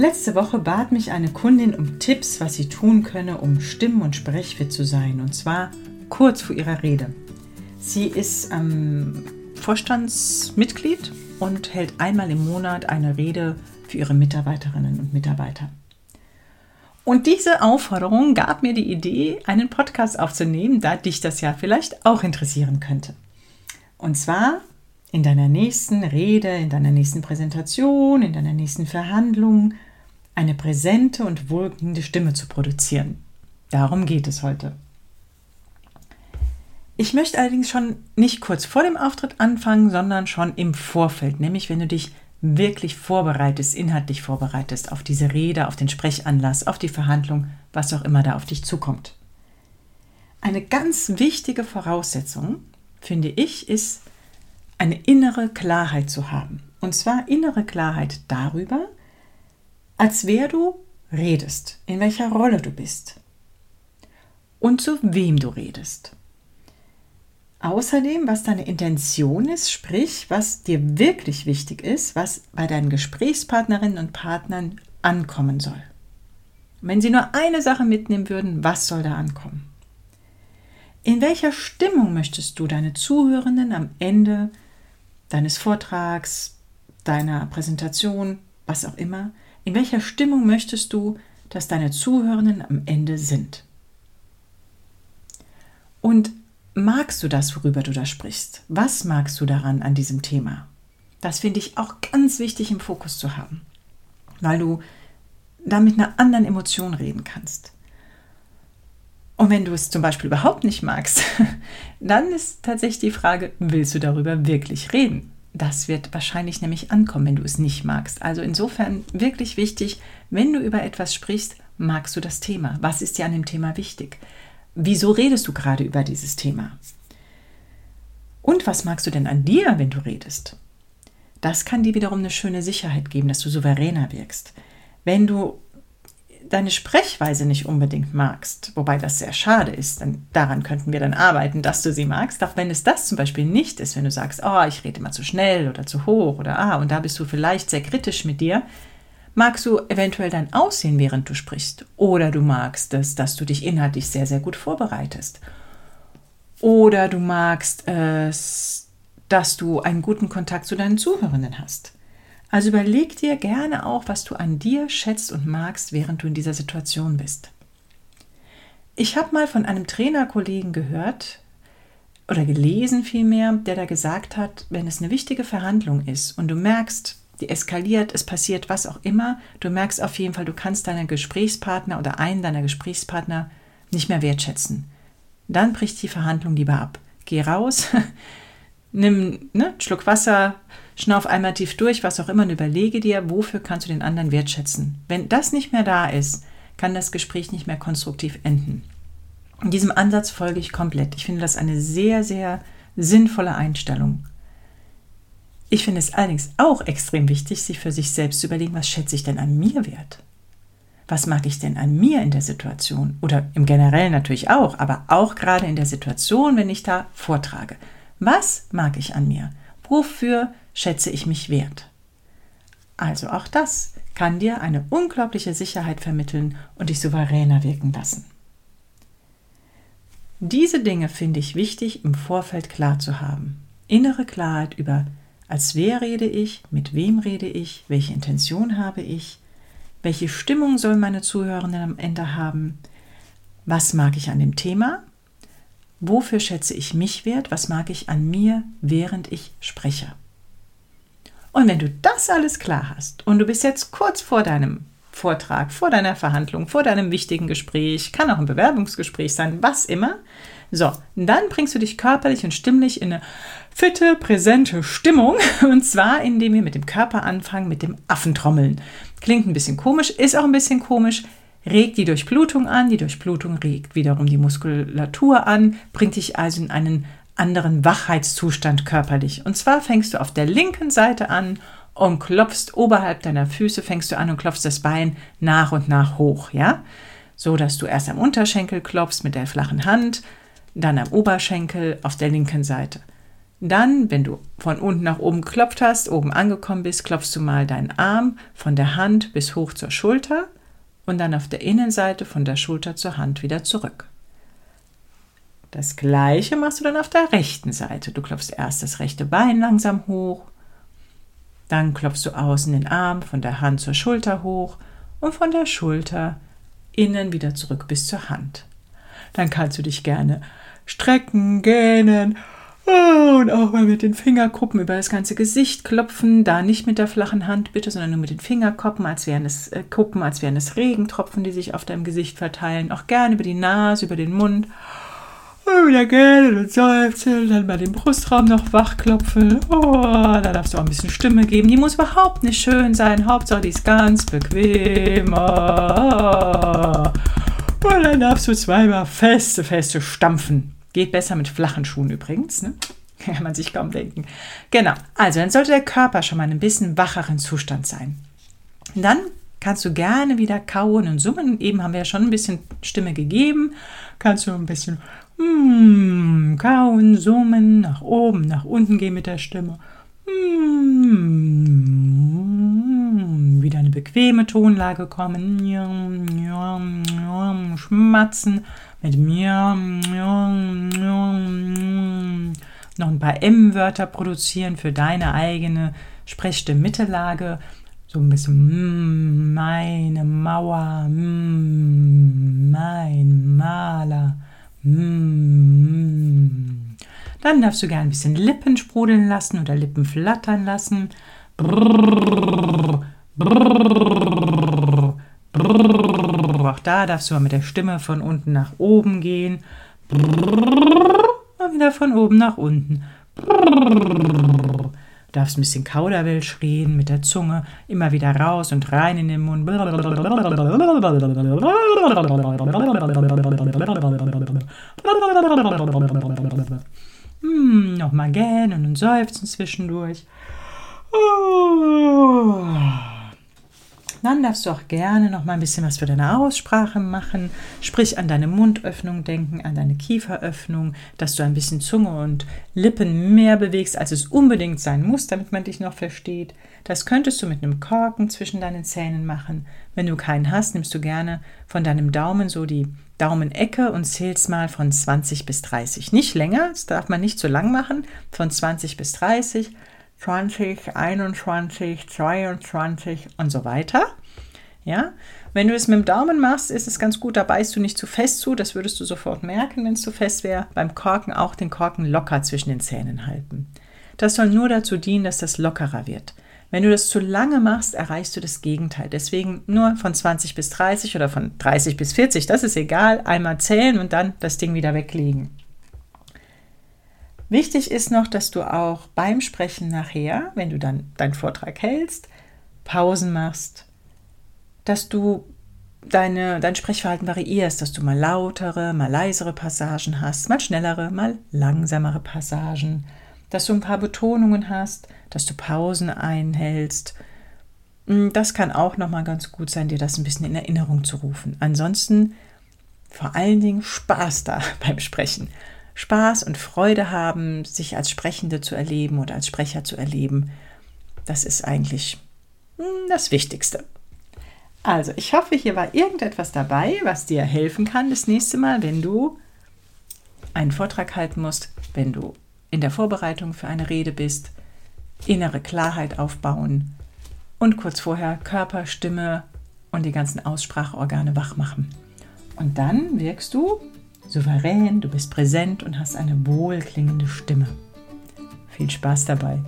Letzte Woche bat mich eine Kundin um Tipps, was sie tun könne, um stimm- und sprechfit zu sein, und zwar kurz vor ihrer Rede. Sie ist ähm, Vorstandsmitglied und hält einmal im Monat eine Rede für ihre Mitarbeiterinnen und Mitarbeiter. Und diese Aufforderung gab mir die Idee, einen Podcast aufzunehmen, da dich das ja vielleicht auch interessieren könnte. Und zwar in deiner nächsten Rede, in deiner nächsten Präsentation, in deiner nächsten Verhandlung eine präsente und wohlklingende Stimme zu produzieren. Darum geht es heute. Ich möchte allerdings schon nicht kurz vor dem Auftritt anfangen, sondern schon im Vorfeld, nämlich wenn du dich wirklich vorbereitest, inhaltlich vorbereitest auf diese Rede, auf den Sprechanlass, auf die Verhandlung, was auch immer da auf dich zukommt. Eine ganz wichtige Voraussetzung, finde ich, ist eine innere Klarheit zu haben. Und zwar innere Klarheit darüber, als wer du redest, in welcher Rolle du bist und zu wem du redest. Außerdem, was deine Intention ist, sprich, was dir wirklich wichtig ist, was bei deinen Gesprächspartnerinnen und Partnern ankommen soll. Wenn sie nur eine Sache mitnehmen würden, was soll da ankommen? In welcher Stimmung möchtest du deine Zuhörenden am Ende deines Vortrags, deiner Präsentation, was auch immer, in welcher Stimmung möchtest du, dass deine Zuhörenden am Ende sind? Und magst du das, worüber du da sprichst? Was magst du daran an diesem Thema? Das finde ich auch ganz wichtig im Fokus zu haben, weil du da mit einer anderen Emotion reden kannst. Und wenn du es zum Beispiel überhaupt nicht magst, dann ist tatsächlich die Frage, willst du darüber wirklich reden? Das wird wahrscheinlich nämlich ankommen, wenn du es nicht magst. Also insofern wirklich wichtig, wenn du über etwas sprichst, magst du das Thema? Was ist dir an dem Thema wichtig? Wieso redest du gerade über dieses Thema? Und was magst du denn an dir, wenn du redest? Das kann dir wiederum eine schöne Sicherheit geben, dass du souveräner wirkst. Wenn du deine Sprechweise nicht unbedingt magst, wobei das sehr schade ist, dann daran könnten wir dann arbeiten, dass du sie magst. Auch wenn es das zum Beispiel nicht ist, wenn du sagst, oh, ich rede immer zu schnell oder zu hoch oder ah, und da bist du vielleicht sehr kritisch mit dir, magst du eventuell dein Aussehen, während du sprichst. Oder du magst es, dass du dich inhaltlich sehr, sehr gut vorbereitest. Oder du magst es, dass du einen guten Kontakt zu deinen Zuhörenden hast. Also überleg dir gerne auch, was du an dir schätzt und magst, während du in dieser Situation bist. Ich habe mal von einem Trainerkollegen gehört oder gelesen vielmehr, der da gesagt hat, wenn es eine wichtige Verhandlung ist und du merkst, die eskaliert, es passiert was auch immer, du merkst auf jeden Fall, du kannst deinen Gesprächspartner oder einen deiner Gesprächspartner nicht mehr wertschätzen. Dann bricht die Verhandlung lieber ab. Geh raus, nimm ne, einen Schluck Wasser, schnauf einmal tief durch, was auch immer, und überlege dir, wofür kannst du den anderen wertschätzen. Wenn das nicht mehr da ist, kann das Gespräch nicht mehr konstruktiv enden. In diesem Ansatz folge ich komplett. Ich finde das eine sehr, sehr sinnvolle Einstellung. Ich finde es allerdings auch extrem wichtig, sich für sich selbst zu überlegen, was schätze ich denn an mir wert? Was mag ich denn an mir in der Situation? Oder im Generellen natürlich auch, aber auch gerade in der Situation, wenn ich da vortrage. Was mag ich an mir? Wofür schätze ich mich wert? Also auch das kann dir eine unglaubliche Sicherheit vermitteln und dich souveräner wirken lassen. Diese Dinge finde ich wichtig im Vorfeld klar zu haben. Innere Klarheit über, als wer rede ich, mit wem rede ich, welche Intention habe ich, welche Stimmung soll meine Zuhörenden am Ende haben, was mag ich an dem Thema Wofür schätze ich mich wert? Was mag ich an mir, während ich spreche? Und wenn du das alles klar hast und du bist jetzt kurz vor deinem Vortrag, vor deiner Verhandlung, vor deinem wichtigen Gespräch, kann auch ein Bewerbungsgespräch sein, was immer. So, dann bringst du dich körperlich und stimmlich in eine fitte, präsente Stimmung. Und zwar, indem wir mit dem Körper anfangen, mit dem Affentrommeln. Klingt ein bisschen komisch, ist auch ein bisschen komisch regt die Durchblutung an, die Durchblutung regt wiederum die Muskulatur an, bringt dich also in einen anderen Wachheitszustand körperlich. Und zwar fängst du auf der linken Seite an und klopfst oberhalb deiner Füße, fängst du an und klopfst das Bein nach und nach hoch, ja? So dass du erst am Unterschenkel klopfst mit der flachen Hand, dann am Oberschenkel auf der linken Seite. Dann, wenn du von unten nach oben geklopft hast, oben angekommen bist, klopfst du mal deinen Arm von der Hand bis hoch zur Schulter und dann auf der Innenseite von der Schulter zur Hand wieder zurück. Das gleiche machst du dann auf der rechten Seite. Du klopfst erst das rechte Bein langsam hoch, dann klopfst du außen den Arm von der Hand zur Schulter hoch und von der Schulter innen wieder zurück bis zur Hand. Dann kannst du dich gerne strecken, gähnen und auch mal mit den Fingerkuppen über das ganze Gesicht klopfen. Da nicht mit der flachen Hand bitte, sondern nur mit den Fingerkuppen, als wären es äh, Kuppen, als wären es Regentropfen, die sich auf deinem Gesicht verteilen. Auch gerne über die Nase, über den Mund. Und wieder gerne und seufzen, dann bei dem Brustraum noch wachklopfen. Oh, da darfst du auch ein bisschen Stimme geben. Die muss überhaupt nicht schön sein. Hauptsache, die ist ganz bequem. Oh. Und dann darfst du zweimal feste, feste stampfen. Geht besser mit flachen Schuhen übrigens, ne? Kann man sich kaum denken. Genau, also dann sollte der Körper schon mal in ein bisschen wacheren Zustand sein. Dann kannst du gerne wieder kauen und summen. Eben haben wir ja schon ein bisschen Stimme gegeben. Kannst du ein bisschen mm, kauen, summen, nach oben, nach unten gehen mit der Stimme. Mm, wieder eine bequeme Tonlage kommen. Schmatzen mit mir noch ein paar M-Wörter produzieren für deine eigene Sprechstimme-Mittellage. So ein bisschen meine Mauer, mein Maler. Dann darfst du gerne ein bisschen Lippen sprudeln lassen oder Lippen flattern lassen. Brrr, brrr, brrr. Auch da darfst du mal mit der Stimme von unten nach oben gehen. Und wieder von oben nach unten. Du darfst ein bisschen Kauderwelsch reden mit der Zunge. Immer wieder raus und rein in den Mund. Hm, Nochmal gähnen und seufzen zwischendurch. Oh. Dann darfst du auch gerne noch mal ein bisschen was für deine Aussprache machen. Sprich an deine Mundöffnung denken, an deine Kieferöffnung, dass du ein bisschen Zunge und Lippen mehr bewegst, als es unbedingt sein muss, damit man dich noch versteht. Das könntest du mit einem Korken zwischen deinen Zähnen machen. Wenn du keinen hast, nimmst du gerne von deinem Daumen so die Daumenecke und zählst mal von 20 bis 30. Nicht länger, das darf man nicht zu lang machen, von 20 bis 30 20, 21, 22 und so weiter. Ja, wenn du es mit dem Daumen machst, ist es ganz gut, da beißt du nicht zu fest zu, das würdest du sofort merken, wenn es zu fest wäre. Beim Korken auch den Korken locker zwischen den Zähnen halten. Das soll nur dazu dienen, dass das lockerer wird. Wenn du das zu lange machst, erreichst du das Gegenteil. Deswegen nur von 20 bis 30 oder von 30 bis 40, das ist egal, einmal zählen und dann das Ding wieder weglegen. Wichtig ist noch, dass du auch beim Sprechen nachher, wenn du dann deinen Vortrag hältst, Pausen machst, dass du deine, dein Sprechverhalten variierst, dass du mal lautere, mal leisere Passagen hast, mal schnellere, mal langsamere Passagen, dass du ein paar Betonungen hast, dass du Pausen einhältst. Hm, das kann auch nochmal ganz gut sein, dir das ein bisschen in Erinnerung zu rufen. Ansonsten vor allen Dingen Spaß da beim Sprechen. Spaß und Freude haben, sich als Sprechende zu erleben oder als Sprecher zu erleben. Das ist eigentlich hm, das Wichtigste. Also, ich hoffe, hier war irgendetwas dabei, was dir helfen kann das nächste Mal, wenn du einen Vortrag halten musst, wenn du in der Vorbereitung für eine Rede bist, innere Klarheit aufbauen und kurz vorher Körper, Stimme und die ganzen Ausspracheorgane wach machen. Und dann wirkst du souverän, du bist präsent und hast eine wohlklingende Stimme. Viel Spaß dabei.